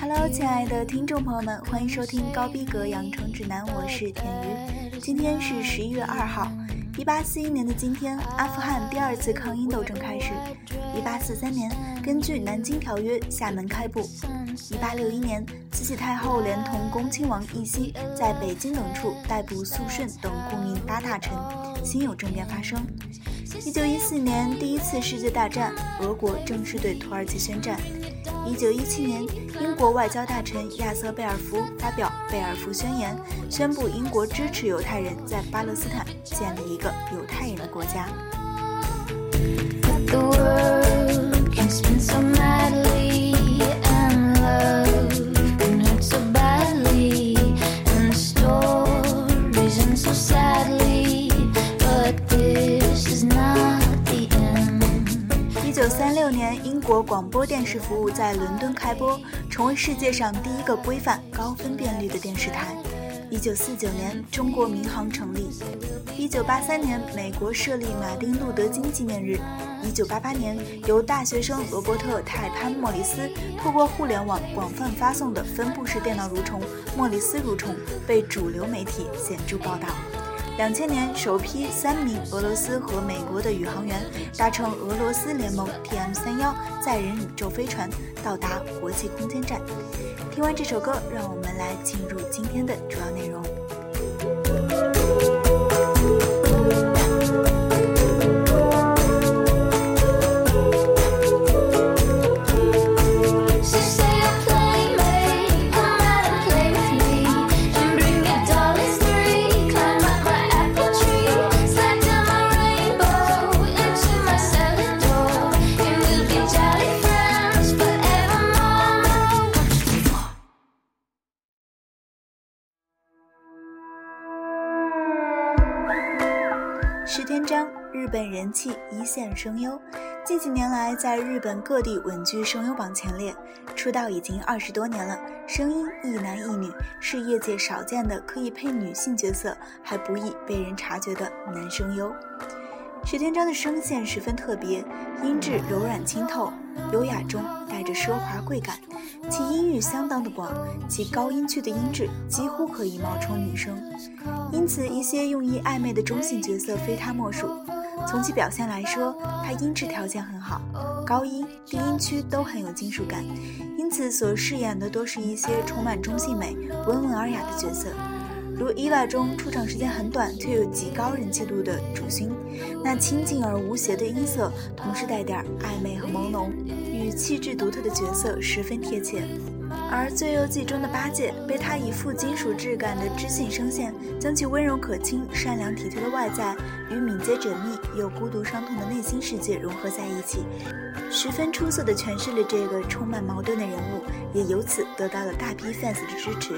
Hello，亲爱的听众朋友们，欢迎收听高逼格养成指南，我是田鱼。今天是十一月二号，一八四一年的今天，阿富汗第二次抗英斗争开始。一八四三年，根据《南京条约》，厦门开埠。一八六一年，慈禧太后连同恭亲王奕熙在北京等处逮捕肃顺等共命八大臣，新有政变发生。一九一四年，第一次世界大战，俄国正式对土耳其宣战。一九一七年，英国外交大臣亚瑟·贝尔福发表《贝尔福宣言》，宣布英国支持犹太人在巴勒斯坦建立一个犹太人的国家。广播电视服务在伦敦开播，成为世界上第一个规范高分辨率的电视台。一九四九年，中国民航成立。一九八三年，美国设立马丁·路德·金纪念日。一九八八年，由大学生罗伯特·泰潘·莫里斯透过互联网广泛发送的分布式电脑蠕虫“莫里斯蠕虫”被主流媒体显著报道。两千年，首批三名俄罗斯和美国的宇航员搭乘俄罗斯联盟 TM 三幺载人宇宙飞船到达国际空间站。听完这首歌，让我们来进入今天的主要内容。本人气一线声优，近几年来在日本各地稳居声优榜前列。出道已经二十多年了，声音一男一女，是业界少见的可以配女性角色还不易被人察觉的男声优。石田章的声线十分特别，音质柔软清透，优雅中带着奢华贵感，其音域相当的广，其高音区的音质几乎可以冒充女声，因此一些用意暧昧的中性角色非他莫属。从其表现来说，他音质条件很好，高音、低音区都很有金属感，因此所饰演的多是一些充满中性美、温文尔雅的角色。如《EVA》中出场时间很短却有极高人气度的主勋，那清静而无邪的音色，同时带点暧昧和朦胧，气质独特的角色十分贴切。而《最游记》中的八戒，被他以富金属质感的知性声线，将其温柔可亲、善良体贴的外在与敏捷缜密又孤独伤痛的内心世界融合在一起，十分出色地诠释了这个充满矛盾的人物，也由此得到了大批 fans 的支持。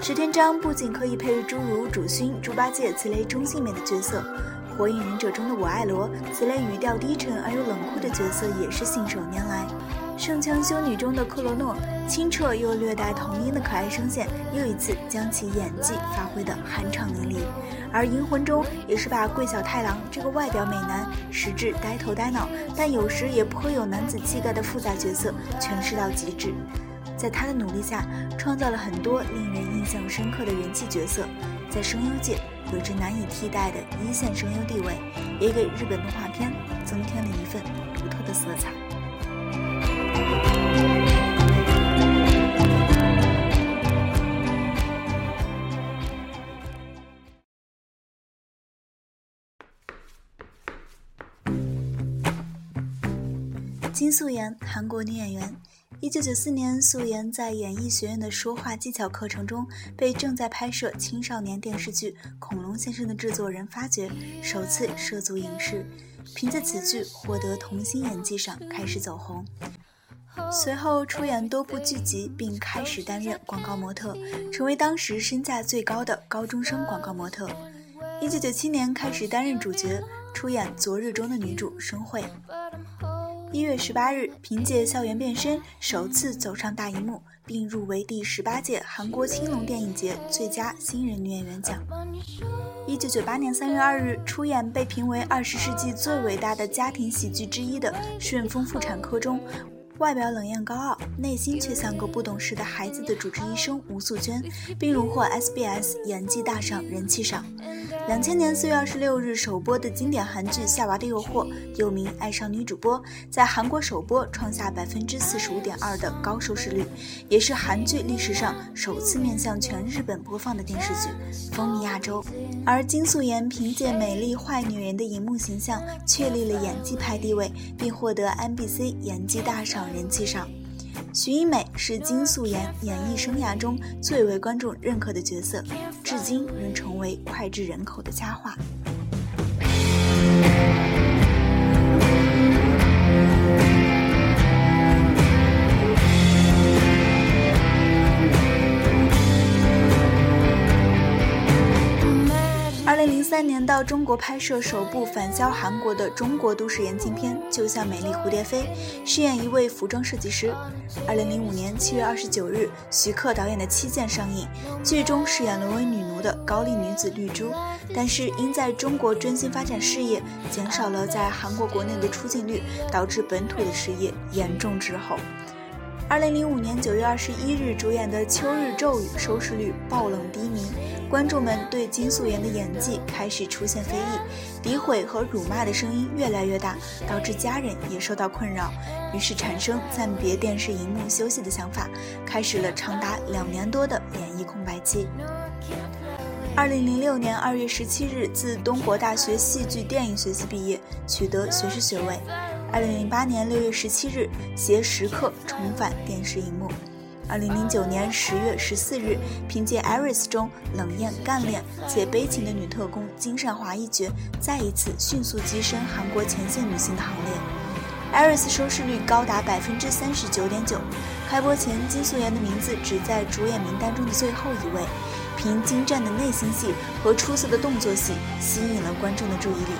石天章不仅可以配诸如主勋、猪八戒此类中性美的角色，《火影忍者》中的我爱罗此类语调低沉而又冷酷的角色也是信手拈来。《圣枪修女》中的克罗诺，清澈又略带童音的可爱声线，又一次将其演技发挥得酣畅淋漓。而《银魂》中也是把桂小太郎这个外表美男、实质呆头呆脑，但有时也颇有男子气概的复杂角色诠释到极致。在他的努力下，创造了很多令人印象深刻的人气角色，在声优界有着难以替代的一线声优地位，也给日本动画片增添了一份独特的色彩。金素妍，韩国女演员。一九九四年，素颜在演艺学院的说话技巧课程中，被正在拍摄青少年电视剧《恐龙先生》的制作人发掘，首次涉足影视，凭借此剧获得童星演技赏，开始走红。随后出演多部剧集，并开始担任广告模特，成为当时身价最高的高中生广告模特。一九九七年开始担任主角，出演《昨日》中的女主生慧。一月十八日，凭借《校园变身》首次走上大荧幕，并入围第十八届韩国青龙电影节最佳新人女演员奖。一九九八年三月二日，出演被评为二十世纪最伟大的家庭喜剧之一的《顺风妇产科》中，外表冷艳高傲，内心却像个不懂事的孩子的主治医生吴素娟，并荣获 SBS 演技大赏人气赏。两千年四月二十六日首播的经典韩剧《夏娃的诱惑》，又名《爱上女主播》，在韩国首播创下百分之四十五点二的高收视率，也是韩剧历史上首次面向全日本播放的电视剧，风靡亚洲。而金素妍凭借美丽坏女人的荧幕形象，确立了演技派地位，并获得 MBC 演技大赏人气上。徐一美是金素妍演艺生涯中最为观众认可的角色，至今仍成为脍炙人口的佳话。三年到中国拍摄首部返销韩国的中国都市言情片《就像美丽蝴蝶飞》，饰演一位服装设计师。二零零五年七月二十九日，徐克导演的《七剑》上映，剧中饰演沦为女奴的高丽女子绿珠，但是因在中国专心发展事业，减少了在韩国国内的出镜率，导致本土的事业严重滞后。二零零五年九月二十一日主演的《秋日骤雨》收视率爆冷低迷，观众们对金素妍的演技开始出现非议，诋毁和辱骂的声音越来越大，导致家人也受到困扰，于是产生暂别电视荧幕休息的想法，开始了长达两年多的演艺空白期。二零零六年二月十七日自东国大学戏剧电影学系毕业，取得学士学位。二零零八年六月十七日携《时刻》重返电视荧幕。二零零九年十月十四日，凭借《Iris》中冷艳干练且悲情的女特工金善华一角，再一次迅速跻身韩国前线女星的行列。《Iris》收视率高达百分之三十九点九。开播前，金素妍的名字只在主演名单中的最后一位。凭精湛的内心戏和出色的动作戏，吸引了观众的注意力，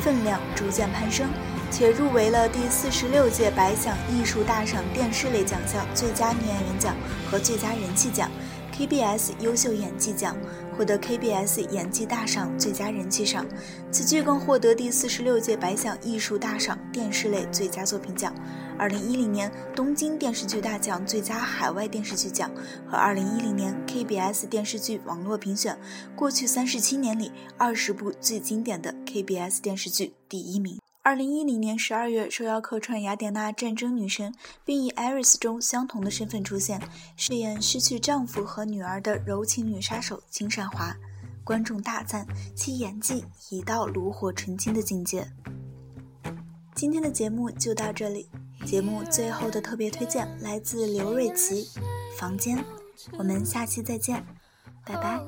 分量逐渐攀升。且入围了第四十六届百想艺术大赏电视类奖项最佳女演员奖和最佳人气奖，KBS 优秀演技奖，获得 KBS 演技大赏最佳人气赏。此剧更获得第四十六届百想艺术大赏电视类最佳作品奖、二零一零年东京电视剧大奖最佳海外电视剧奖和二零一零年 KBS 电视剧网络评选过去三十七年里二十部最经典的 KBS 电视剧第一名。二零一零年十二月，受邀客串雅典娜战争女神，并以《Iris》中相同的身份出现，饰演失去丈夫和女儿的柔情女杀手金善华，观众大赞其演技已到炉火纯青的境界。今天的节目就到这里，节目最后的特别推荐来自刘瑞琦，《房间》，我们下期再见，拜拜。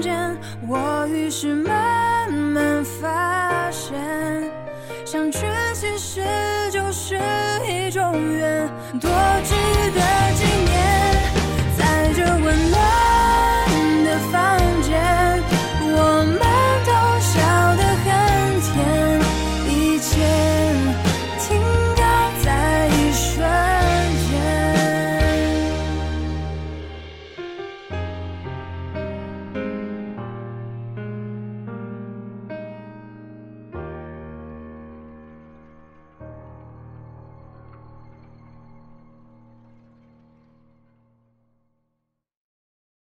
间我于是慢慢发现相聚其实就是一种缘多